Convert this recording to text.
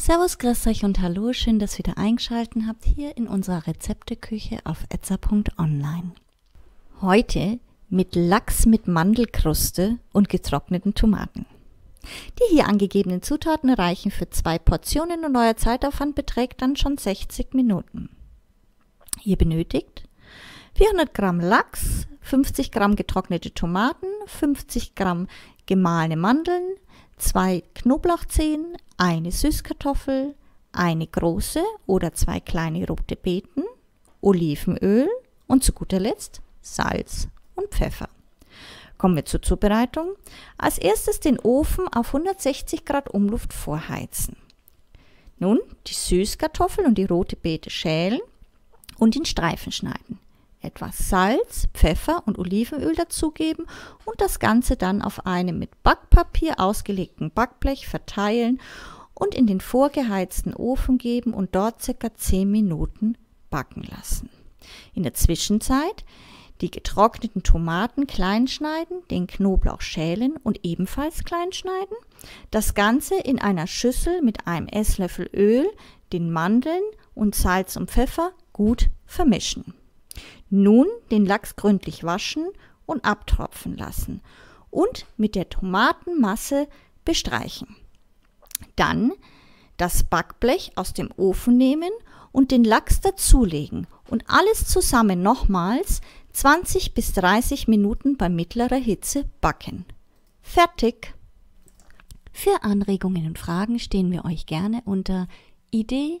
Servus, grüß euch und hallo, schön, dass ihr wieder eingeschaltet habt hier in unserer Rezepteküche auf etza.online. Heute mit Lachs mit Mandelkruste und getrockneten Tomaten. Die hier angegebenen Zutaten reichen für zwei Portionen und euer Zeitaufwand beträgt dann schon 60 Minuten. Ihr benötigt 400 Gramm Lachs, 50 Gramm getrocknete Tomaten, 50 Gramm gemahlene Mandeln, zwei Knoblauchzehen, eine Süßkartoffel, eine große oder zwei kleine rote Beeten, Olivenöl und zu guter Letzt Salz und Pfeffer. Kommen wir zur Zubereitung. Als erstes den Ofen auf 160 Grad Umluft vorheizen. Nun die Süßkartoffel und die rote Beete schälen und in Streifen schneiden etwas Salz, Pfeffer und Olivenöl dazugeben und das Ganze dann auf einem mit Backpapier ausgelegten Backblech verteilen und in den vorgeheizten Ofen geben und dort circa 10 Minuten backen lassen. In der Zwischenzeit die getrockneten Tomaten klein schneiden, den Knoblauch schälen und ebenfalls klein schneiden. Das Ganze in einer Schüssel mit einem Esslöffel Öl, den Mandeln und Salz und Pfeffer gut vermischen. Nun den Lachs gründlich waschen und abtropfen lassen und mit der Tomatenmasse bestreichen. Dann das Backblech aus dem Ofen nehmen und den Lachs dazulegen und alles zusammen nochmals 20 bis 30 Minuten bei mittlerer Hitze backen. Fertig! Für Anregungen und Fragen stehen wir euch gerne unter idee